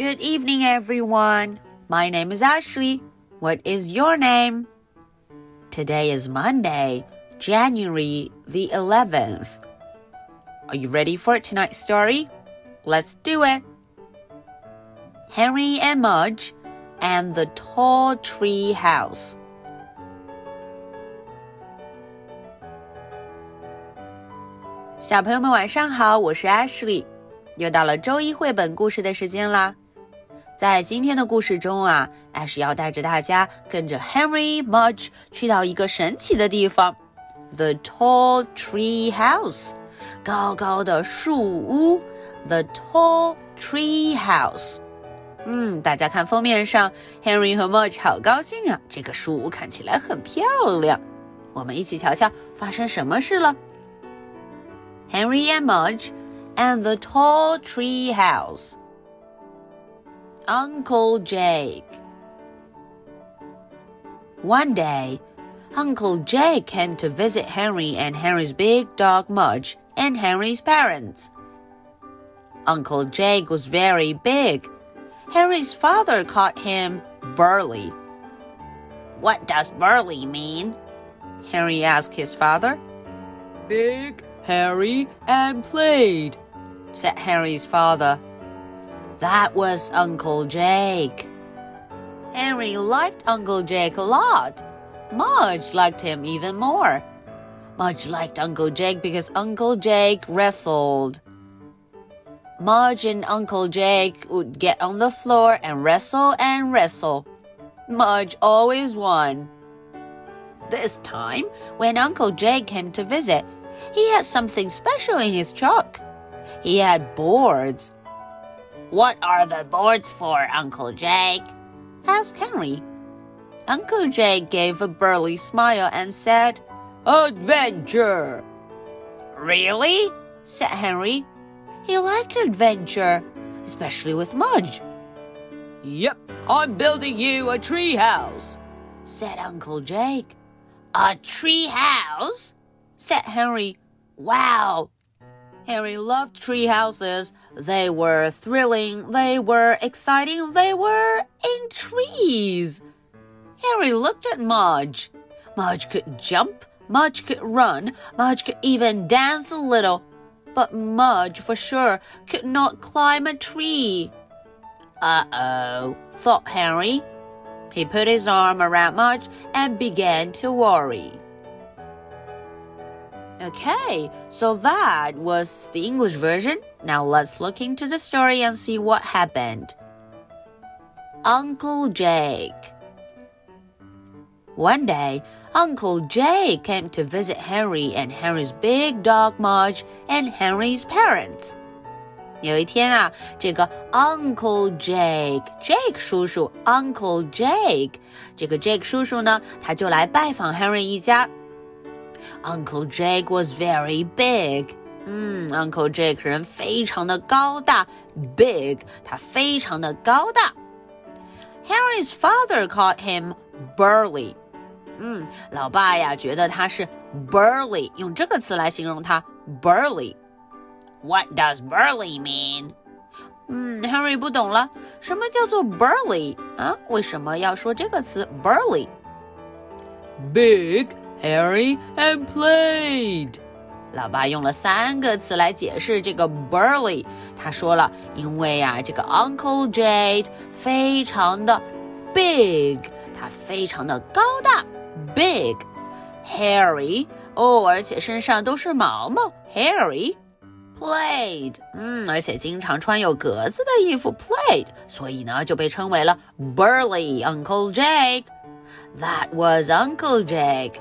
Good evening, everyone. My name is Ashley. What is your name? Today is Monday, January the 11th. Are you ready for tonight's story? Let's do it. Henry and Mudge and the Tall Tree House. 小朋友们晚上好，我是 Ashley，又到了周一绘本故事的时间啦。 在今天的故事中啊，Ash 要带着大家跟着 Henry Mudge 去到一个神奇的地方，The Tall Tree House，高高的树屋，The Tall Tree House。嗯，大家看封面上，Henry 和 Mudge 好高兴啊，这个树屋看起来很漂亮。我们一起瞧瞧发生什么事了。Henry and Mudge and the Tall Tree House. Uncle Jake. One day, Uncle Jake came to visit Henry and Henry's big dog Mudge and Henry's parents. Uncle Jake was very big. Henry's father called him Burly. What does burly mean? Henry asked his father. Big, hairy, and played, said Henry's father. That was Uncle Jake. Henry liked Uncle Jake a lot. Mudge liked him even more. Mudge liked Uncle Jake because Uncle Jake wrestled. Mudge and Uncle Jake would get on the floor and wrestle and wrestle. Mudge always won. This time, when Uncle Jake came to visit, he had something special in his truck. He had boards what are the boards for, Uncle Jake? asked Henry. Uncle Jake gave a burly smile and said, Adventure! Really? said Henry. He liked adventure, especially with Mudge. Yep, I'm building you a tree house, said Uncle Jake. A tree house? said Henry. Wow, Henry loved tree houses. They were thrilling, they were exciting, they were in trees. Henry looked at Mudge. Mudge could jump, Mudge could run, Mudge could even dance a little. But Mudge, for sure, could not climb a tree. Uh oh, thought Harry. He put his arm around Mudge and began to worry. Okay, so that was the English version. Now let's look into the story and see what happened. Uncle Jake. One day, Uncle Jake came to visit Henry and Henry's big dog Mudge and Henry's parents. 有一天啊，这个 Uncle Jake Jake 叔叔 Uncle Jake 这个 Jake 叔叔呢，他就来拜访 Henry 一家。 Uncle Jake was very big. 嗯，Uncle Jake 人非常的高大，big，他非常的高大。Harry's father called him burly. 嗯，老爸呀觉得他是 burly，用这个词来形容他 burly。What does burly mean? 嗯，Harry 不懂了，什么叫做 burly 啊？为什么要说这个词 burly？Big hairy and played。老爸用了三个词来解释这个 burly。他说了，因为啊，这个 Uncle Jake 非常的 big，他非常的高大，big。hairy 哦，而且身上都是毛毛，hairy。Played，嗯，而且经常穿有格子的衣服，played，所以呢就被称为了 burly Uncle Jake。That was Uncle Jake。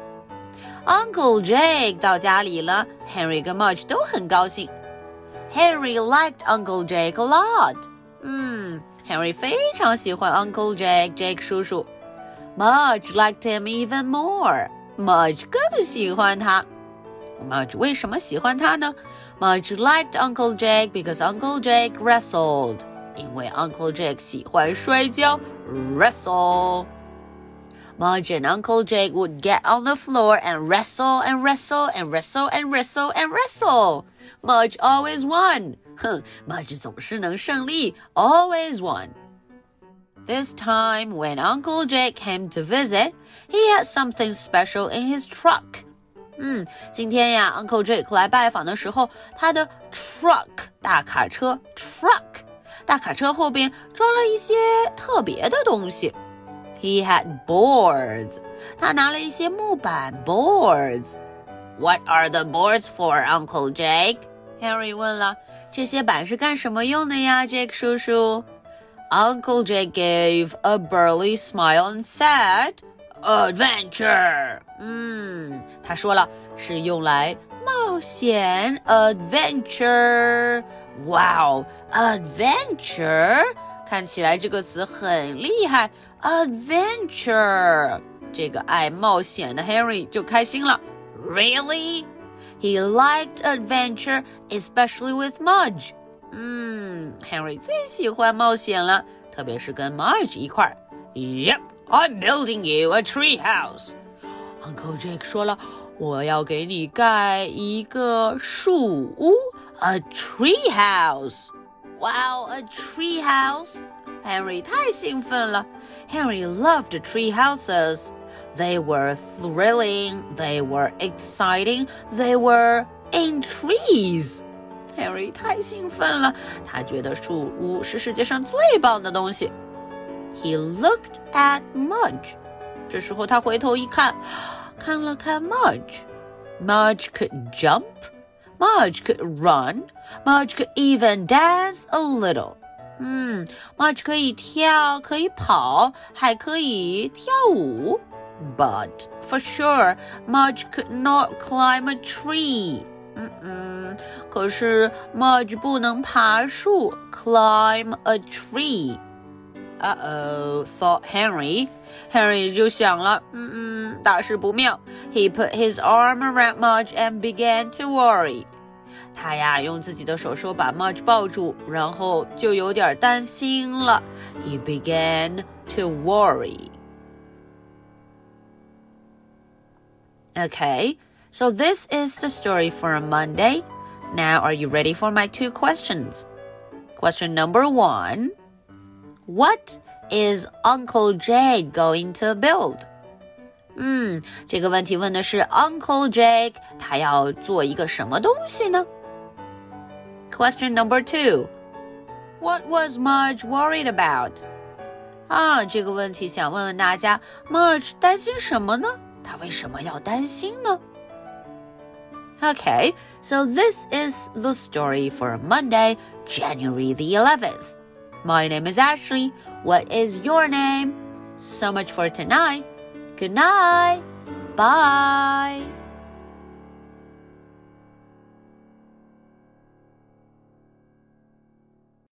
Uncle Jake 到家里了，Henry 跟 Mudge 都很高兴。Henry liked Uncle Jake a lot。嗯，Henry 非常喜欢 Uncle Jake，Jake 叔叔。Mudge liked him even more。Mudge 更喜欢他。Mudge 为什么喜欢他呢？Mudge liked Uncle Jake because Uncle Jake wrestled。因为 Uncle Jake 喜欢摔跤，wrestle。 Mudge and Uncle Jake would get on the floor and wrestle and wrestle and wrestle and wrestle and wrestle. Mudge always won. 哼，Mudge 总是能胜利，always won. This time, when Uncle Jake came to visit, he had something special in his truck. 嗯，今天呀，Uncle Jake 来拜访的时候，他的 truck 大卡车 truck 大卡车后边装了一些特别的东西。 He had boards，他拿了一些木板 boards。What are the boards for, Uncle Jake？Henry 问了，这些板是干什么用的呀，Jake 叔叔？Uncle Jake gave a burly smile and said, "Adventure." 嗯，他说了是用来冒险，adventure。哇哦，adventure， 看起来这个词很厉害，adventure。这个爱冒险的 Harry 就开心了。Really? He liked adventure, especially with Mudge. 嗯，Henry 最喜欢冒险了，特别是跟 Mudge 一块儿。Yep, I'm building you a tree house. Uncle Jake 说了，我要给你盖一个树屋，a tree house。 Wow, a tree house! Henry 太兴奋了。Henry loved tree houses. They were thrilling, they were exciting, they were in trees. Henry 太兴奋了，他觉得树屋是世界上最棒的东西。He looked at Mudge. 这时候他回头一看，看了看 Mudge。Mudge could jump, Mudge could run, Mudge could even dance a little. 嗯，Mudge 可以跳，可以跑，还可以跳舞。But for sure, Mudge could not climb a tree. 嗯嗯，可是 Mudge 不能爬树，climb a tree。 uh oh, thought Henry. Henry 就想了，嗯嗯，大事不妙。He put his arm around Mudge and began to worry. 他呀，用自己的手手把 Mudge 抱住，然后就有点担心了。He began to worry. Okay, so this is the story for a Monday. Now, are you ready for my two questions? Question number one. What is Uncle Jake going to build? 嗯，这个问题问的是 Uncle Jake，他要做一个什么东西呢？Question number two. What was Mudge worried about? 啊，这个问题想问问大家，Mudge 担心什么呢？他为什么要担心呢？Okay, so this is the story for Monday, January the 11th. My name is Ashley. What is your name? So much for tonight. Good night. Bye.